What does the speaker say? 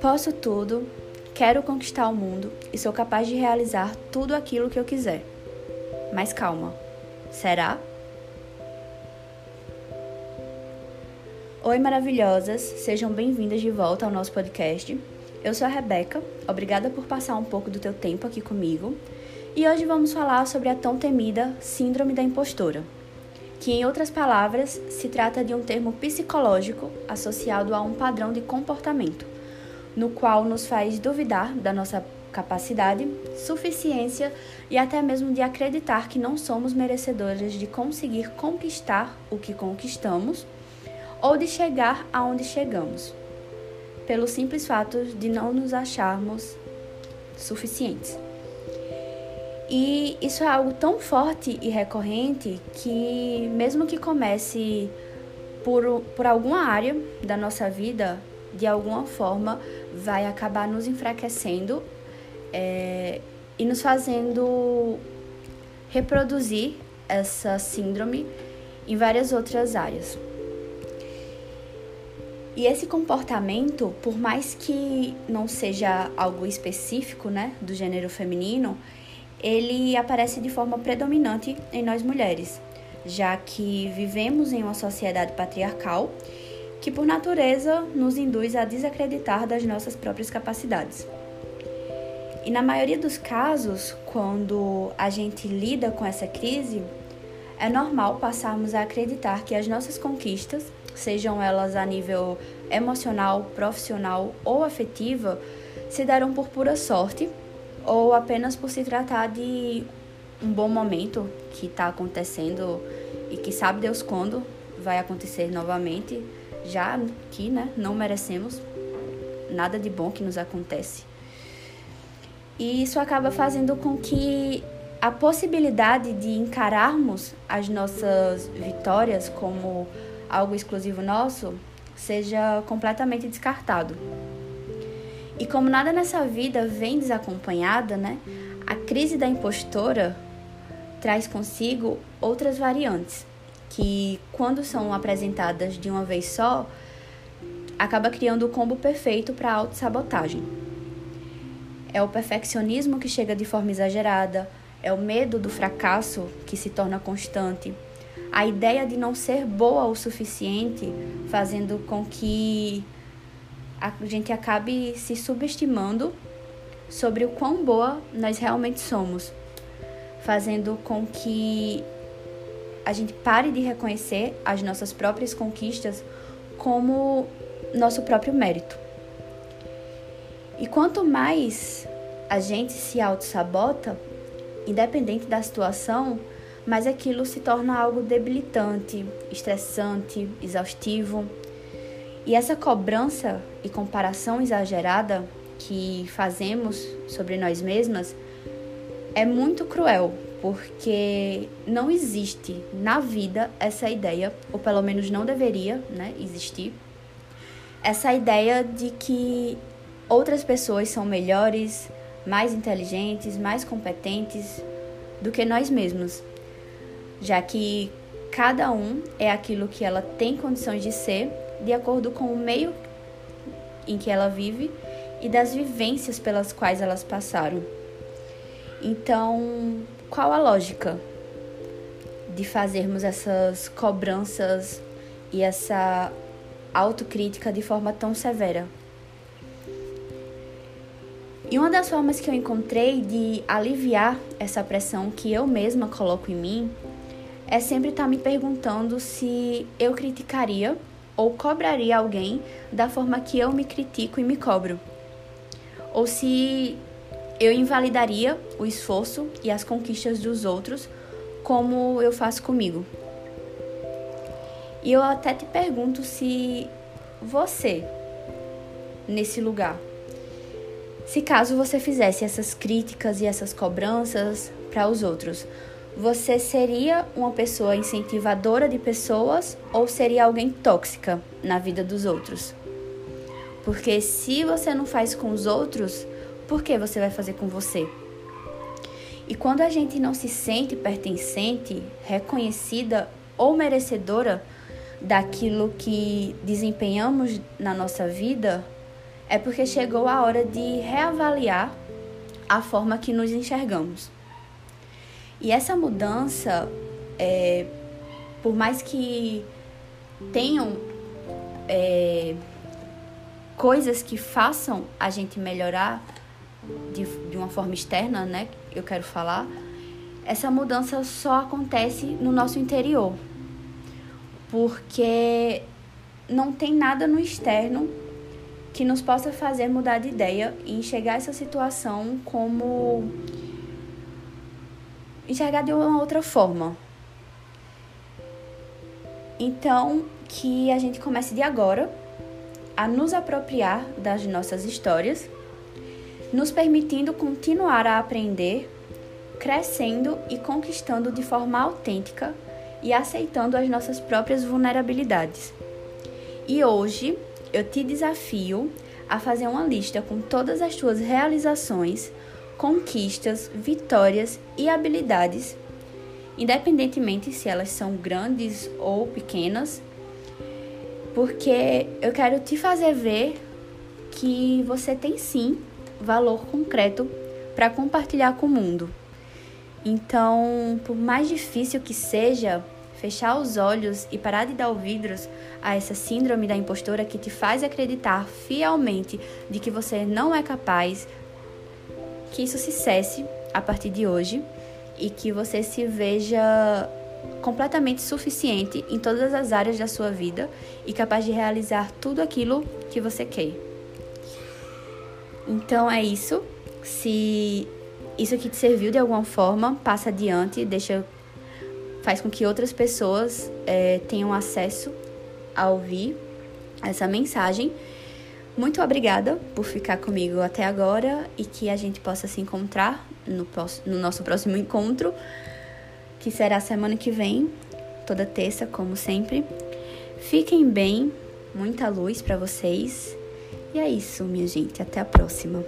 Posso tudo, quero conquistar o mundo e sou capaz de realizar tudo aquilo que eu quiser. Mas calma, será? Oi, maravilhosas, sejam bem-vindas de volta ao nosso podcast. Eu sou a Rebeca, obrigada por passar um pouco do teu tempo aqui comigo. E hoje vamos falar sobre a tão temida Síndrome da Impostora, que, em outras palavras, se trata de um termo psicológico associado a um padrão de comportamento no qual nos faz duvidar da nossa capacidade, suficiência e até mesmo de acreditar que não somos merecedoras de conseguir conquistar o que conquistamos ou de chegar aonde chegamos, pelo simples fato de não nos acharmos suficientes. E isso é algo tão forte e recorrente que, mesmo que comece por, por alguma área da nossa vida, de alguma forma vai acabar nos enfraquecendo é, e nos fazendo reproduzir essa síndrome em várias outras áreas. E esse comportamento, por mais que não seja algo específico, né, do gênero feminino, ele aparece de forma predominante em nós mulheres, já que vivemos em uma sociedade patriarcal que por natureza nos induz a desacreditar das nossas próprias capacidades. E na maioria dos casos, quando a gente lida com essa crise, é normal passarmos a acreditar que as nossas conquistas, sejam elas a nível emocional, profissional ou afetiva, se darão por pura sorte ou apenas por se tratar de um bom momento que está acontecendo e que sabe Deus quando vai acontecer novamente já que né, não merecemos nada de bom que nos acontece. E isso acaba fazendo com que a possibilidade de encararmos as nossas vitórias como algo exclusivo nosso seja completamente descartado. E como nada nessa vida vem desacompanhada, né? A crise da impostora traz consigo outras variantes que quando são apresentadas de uma vez só, acaba criando o combo perfeito para a autossabotagem. É o perfeccionismo que chega de forma exagerada, é o medo do fracasso que se torna constante, a ideia de não ser boa o suficiente, fazendo com que a gente acabe se subestimando sobre o quão boa nós realmente somos, fazendo com que a gente pare de reconhecer as nossas próprias conquistas como nosso próprio mérito. E quanto mais a gente se auto-sabota, independente da situação, mais aquilo se torna algo debilitante, estressante, exaustivo. E essa cobrança e comparação exagerada que fazemos sobre nós mesmas é muito cruel, porque não existe na vida essa ideia, ou pelo menos não deveria né, existir, essa ideia de que outras pessoas são melhores, mais inteligentes, mais competentes do que nós mesmos, já que cada um é aquilo que ela tem condições de ser de acordo com o meio em que ela vive e das vivências pelas quais elas passaram. Então, qual a lógica de fazermos essas cobranças e essa autocrítica de forma tão severa? E uma das formas que eu encontrei de aliviar essa pressão que eu mesma coloco em mim é sempre estar tá me perguntando se eu criticaria ou cobraria alguém da forma que eu me critico e me cobro. Ou se eu invalidaria o esforço e as conquistas dos outros como eu faço comigo. E eu até te pergunto se você, nesse lugar, se caso você fizesse essas críticas e essas cobranças para os outros, você seria uma pessoa incentivadora de pessoas ou seria alguém tóxica na vida dos outros? Porque se você não faz com os outros, por que você vai fazer com você? E quando a gente não se sente pertencente, reconhecida ou merecedora, daquilo que desempenhamos na nossa vida, é porque chegou a hora de reavaliar a forma que nos enxergamos. E essa mudança, é, por mais que tenham é, coisas que façam a gente melhorar de, de uma forma externa, né? Eu quero falar. Essa mudança só acontece no nosso interior, porque não tem nada no externo que nos possa fazer mudar de ideia e enxergar essa situação como enxergar de uma outra forma. Então, que a gente comece de agora a nos apropriar das nossas histórias, nos permitindo continuar a aprender, crescendo e conquistando de forma autêntica e aceitando as nossas próprias vulnerabilidades. E hoje eu te desafio a fazer uma lista com todas as tuas realizações, conquistas, vitórias e habilidades, independentemente se elas são grandes ou pequenas, porque eu quero te fazer ver que você tem sim valor concreto para compartilhar com o mundo. Então, por mais difícil que seja, fechar os olhos e parar de dar ouvidos a essa síndrome da impostora que te faz acreditar fielmente de que você não é capaz, que isso se cesse a partir de hoje e que você se veja completamente suficiente em todas as áreas da sua vida e capaz de realizar tudo aquilo que você quer. Então é isso. Se isso aqui te serviu de alguma forma, passa adiante, deixa, faz com que outras pessoas é, tenham acesso a ouvir essa mensagem. Muito obrigada por ficar comigo até agora e que a gente possa se encontrar no, no nosso próximo encontro, que será semana que vem, toda terça, como sempre. Fiquem bem, muita luz para vocês. E é isso, minha gente. Até a próxima.